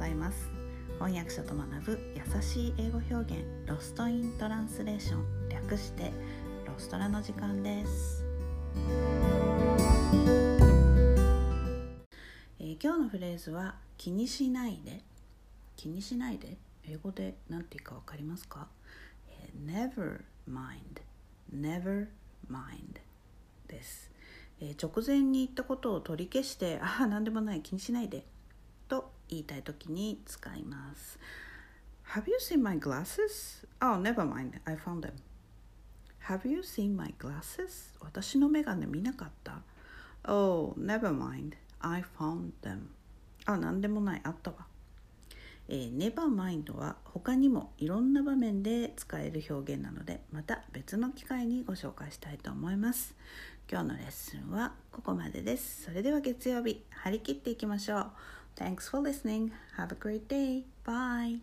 ざいます。翻訳者と学ぶ優しい英語表現ロストイントランスレーション。略してロストラの時間です、えー今日のフレーズは気にしないで。気にしないで？英語で何て言うか分かりますか、えー never mind never mind です、えー直前に言ったことを取り消してああ何でもない。気にしないで。言いたい時に使います Have you seen my glasses? Oh, never mind. I found them. Have you seen my glasses? 私のメガネ見なかった Oh, never mind. I found them. あ、なんでもない。あったわ。えー、never mind は他にもいろんな場面で使える表現なのでまた別の機会にご紹介したいと思います今日のレッスンはここまでですそれでは月曜日張り切っていきましょう Thanks for listening. Have a great day. Bye.